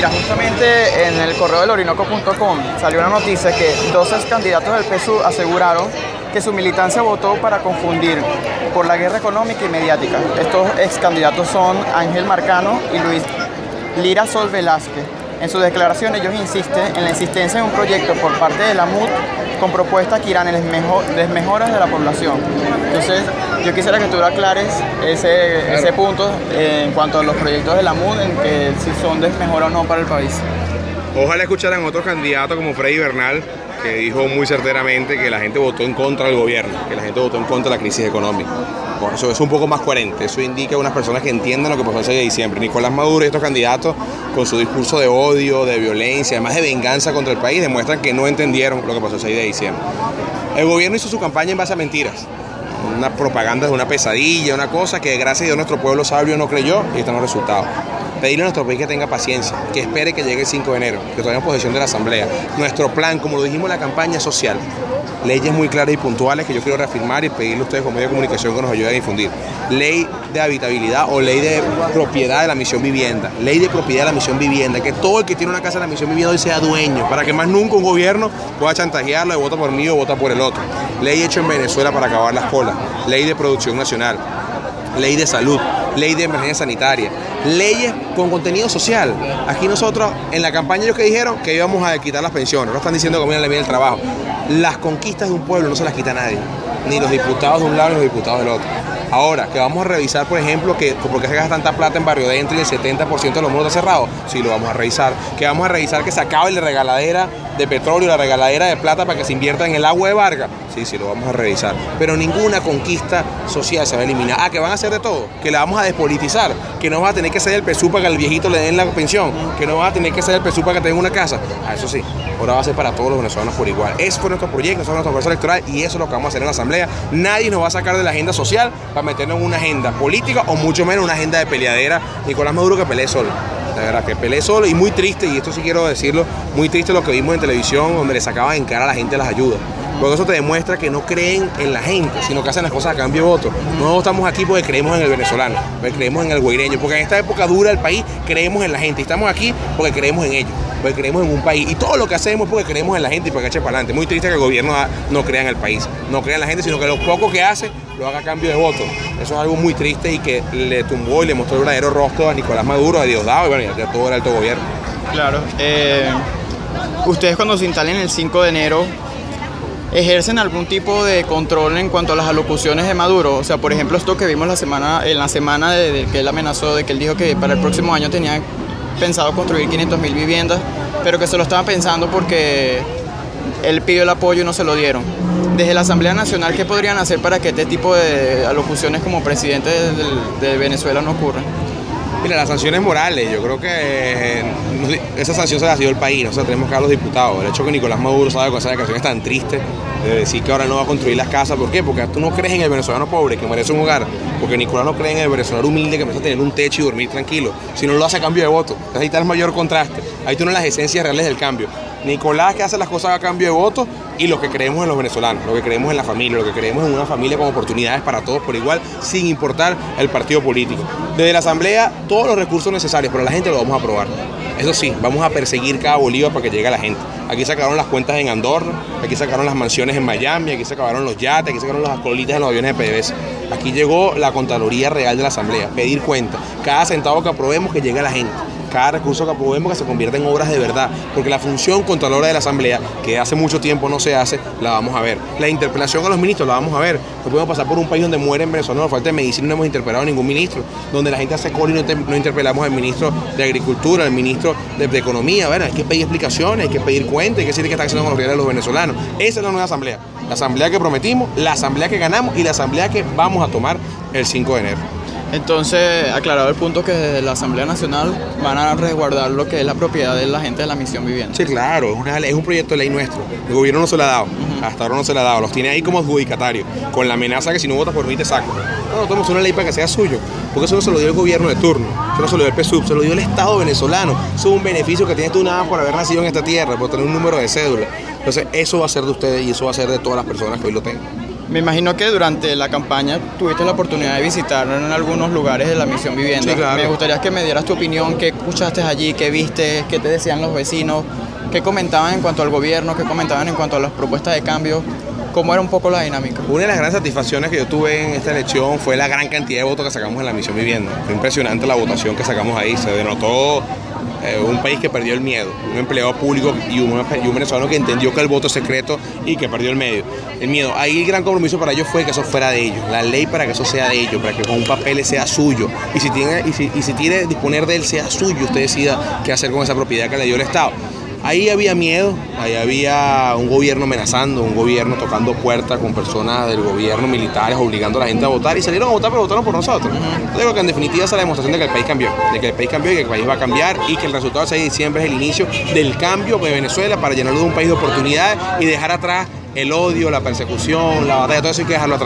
Mira, justamente en el correo del orinoco.com salió una noticia que dos ex candidatos del PSU aseguraron que su militancia votó para confundir por la guerra económica y mediática. Estos ex candidatos son Ángel Marcano y Luis Lira Sol Velázquez. En sus declaraciones ellos insisten en la insistencia en un proyecto por parte de la MUD con propuestas que irán en desmejoras de la población. Entonces, yo quisiera que tú aclares ese, ese punto en cuanto a los proyectos de la MUD, en que si son desmejoras o no para el país. Ojalá escucharan otros candidatos como Freddy Bernal, que dijo muy certeramente que la gente votó en contra del gobierno, que la gente votó en contra de la crisis económica. Eso es un poco más coherente, eso indica a unas personas que entiendan lo que pasó el 6 de diciembre. Nicolás Maduro y estos candidatos, con su discurso de odio, de violencia, además de venganza contra el país, demuestran que no entendieron lo que pasó el 6 de diciembre. El gobierno hizo su campaña en base a mentiras, una propaganda de una pesadilla, una cosa que gracias a Dios nuestro pueblo sabio no creyó y están los resultados pedirle a nuestro país que tenga paciencia, que espere que llegue el 5 de enero, que todavía en posesión de la Asamblea. Nuestro plan, como lo dijimos en la campaña social, leyes muy claras y puntuales que yo quiero reafirmar y pedirle a ustedes como medio de comunicación que nos ayuden a difundir. Ley de habitabilidad o ley de propiedad de la misión vivienda. Ley de propiedad de la misión vivienda. Que todo el que tiene una casa de la misión vivienda hoy sea dueño, para que más nunca un gobierno pueda chantajearlo de vota por mí o vota por el otro. Ley hecha en Venezuela para acabar las colas. Ley de producción nacional. Ley de salud ley de emergencia sanitaria, leyes con contenido social. Aquí nosotros, en la campaña ellos que dijeron que íbamos a quitar las pensiones, no están diciendo que viene la el trabajo. Las conquistas de un pueblo no se las quita nadie, ni los diputados de un lado ni los diputados del otro. Ahora, que vamos a revisar, por ejemplo, que por qué se gasta tanta plata en Barrio Dentro y el 70% de los muros está cerrados, sí lo vamos a revisar. Que vamos a revisar que se acabe la regaladera de petróleo, la regaladera de plata para que se invierta en el agua de Vargas, sí, sí lo vamos a revisar. Pero ninguna conquista social se va a eliminar. Ah, que van a hacer de todo, que la vamos a despolitizar, que no va a tener que ser el PSU para que al viejito le den la pensión, que no va a tener que ser el PSU para que tenga una casa. Ah, eso sí, ahora va a ser para todos los venezolanos por igual. Ese fue nuestro proyecto, ese fue nuestro proceso electoral y eso es lo que vamos a hacer en la Asamblea. Nadie nos va a sacar de la agenda social para meternos en una agenda política o mucho menos una agenda de peleadera. Nicolás Maduro que pelee solo. La verdad que pelee solo y muy triste, y esto sí quiero decirlo, muy triste lo que vimos en televisión donde le sacaban en cara a la gente las ayudas. Porque eso te demuestra que no creen en la gente, sino que hacen las cosas a cambio de voto. No estamos aquí porque creemos en el venezolano, porque creemos en el guaireño, porque en esta época dura del país creemos en la gente. Estamos aquí porque creemos en ellos, porque creemos en un país. Y todo lo que hacemos es porque creemos en la gente y para que eche para adelante. Muy triste que el gobierno no crea en el país, no crea en la gente, sino que lo poco que hace lo haga a cambio de voto. Eso es algo muy triste y que le tumbó y le mostró el verdadero rostro a Nicolás Maduro, a Diosdado y bueno, a todo el alto gobierno. Claro. Eh, ustedes cuando se instalen el 5 de enero, ejercen algún tipo de control en cuanto a las alocuciones de Maduro. O sea, por ejemplo, esto que vimos la semana, en la semana de, que él amenazó, de que él dijo que para el próximo año tenía pensado construir 500 mil viviendas, pero que se lo estaba pensando porque él pidió el apoyo y no se lo dieron. Desde la Asamblea Nacional, ¿qué podrían hacer para que este tipo de alocuciones como presidente de Venezuela no ocurran? Mira, las sanciones morales, yo creo que eh, esa sanción se la sido el país, nosotros tenemos que a los diputados. El hecho que Nicolás Maduro sabe con esa declaración es tan triste de decir que ahora no va a construir las casas, ¿por qué? Porque tú no crees en el venezolano pobre que merece un hogar, porque Nicolás no cree en el venezolano humilde que merece tener un techo y dormir tranquilo, si no lo hace a cambio de voto. Entonces ahí está el mayor contraste, ahí tú no las esencias reales del cambio. Nicolás que hace las cosas a cambio de votos y lo que creemos en los venezolanos, lo que creemos en la familia, lo que creemos en una familia con oportunidades para todos por igual, sin importar el partido político. Desde la Asamblea, todos los recursos necesarios, pero la gente lo vamos a aprobar. Eso sí, vamos a perseguir cada bolívar para que llegue a la gente. Aquí sacaron las cuentas en Andorra, aquí sacaron las mansiones en Miami, aquí sacaron los yates, aquí sacaron las colitas en los aviones de PDVSA. Aquí llegó la Contraloría Real de la Asamblea, pedir cuenta. Cada centavo que aprobemos que llegue a la gente cada recurso que aprobemos que se convierta en obras de verdad, porque la función contralora de la Asamblea, que hace mucho tiempo no se hace, la vamos a ver. La interpelación a los ministros la vamos a ver. No podemos pasar por un país donde mueren venezolanos, falta de medicina, no hemos interpelado a ningún ministro, donde la gente hace cola y no, interpelamos al ministro de Agricultura, al ministro de, Economía. Bueno, hay que pedir explicaciones, hay que pedir cuentas, hay que decir qué está haciendo con los reales de los venezolanos. Esa es la nueva Asamblea. La Asamblea que prometimos, la Asamblea que ganamos y la Asamblea que vamos a tomar el 5 de enero. Entonces, aclarado el punto que desde la Asamblea Nacional van a resguardar lo que es la propiedad de la gente de la misión viviente. Sí, claro, es, un proyecto de ley nuestro. El gobierno no se lo ha dado, hasta ahora no se lo ha dado. Los tiene ahí como adjudicatarios, con la amenaza que si no votas por mí te saco. No, tomamos una ley para que sea suyo, porque eso no se lo dio el gobierno de turno, eso no se lo dio el PSUV, se lo dio el Estado venezolano. Eso es un beneficio que tienes tú nada por haber nacido en esta tierra, por tener un número de cédula. Entonces, eso va a ser de ustedes y eso va a ser de todas las personas que hoy lo tengan. Me imagino que durante la campaña tuviste la oportunidad de visitar en algunos lugares de la misión vivienda. Sí, claro. Me gustaría que me dieras tu opinión, qué escuchaste allí, qué viste, qué te decían los vecinos, qué comentaban en cuanto al gobierno, qué comentaban en cuanto a las propuestas de cambio, cómo era un poco la dinámica. Una de las grandes satisfacciones que yo tuve en esta elección fue la gran cantidad de votos que sacamos en la misión vivienda. Fue impresionante la votación que sacamos ahí. Se denotó eh, un país que perdió el miedo, un empleado público y un, venezolano que entendió que el voto es secreto y que perdió el medio, el miedo. Ahí el gran compromiso para ellos fue que eso fuera de ellos, la ley para que eso sea de ellos, para que con un papel sea suyo y si tiene y si, y si tiene disponer de él sea suyo, usted decida qué hacer con esa propiedad que le dio el Estado. Ahí había miedo, ahí había un gobierno amenazando, un gobierno tocando puertas con personas del gobierno, militares, obligando a la gente a votar y salieron a votar, pero votaron por nosotros. Yo creo que en definitiva esa es la demostración de que el país cambió, de que el país cambió y que el país va a cambiar y que el resultado del 6 de diciembre es el inicio del cambio de Venezuela para llenarlo de un país de oportunidades y dejar atrás el odio, la persecución, la batalla, todo eso hay que dejarlo atrás.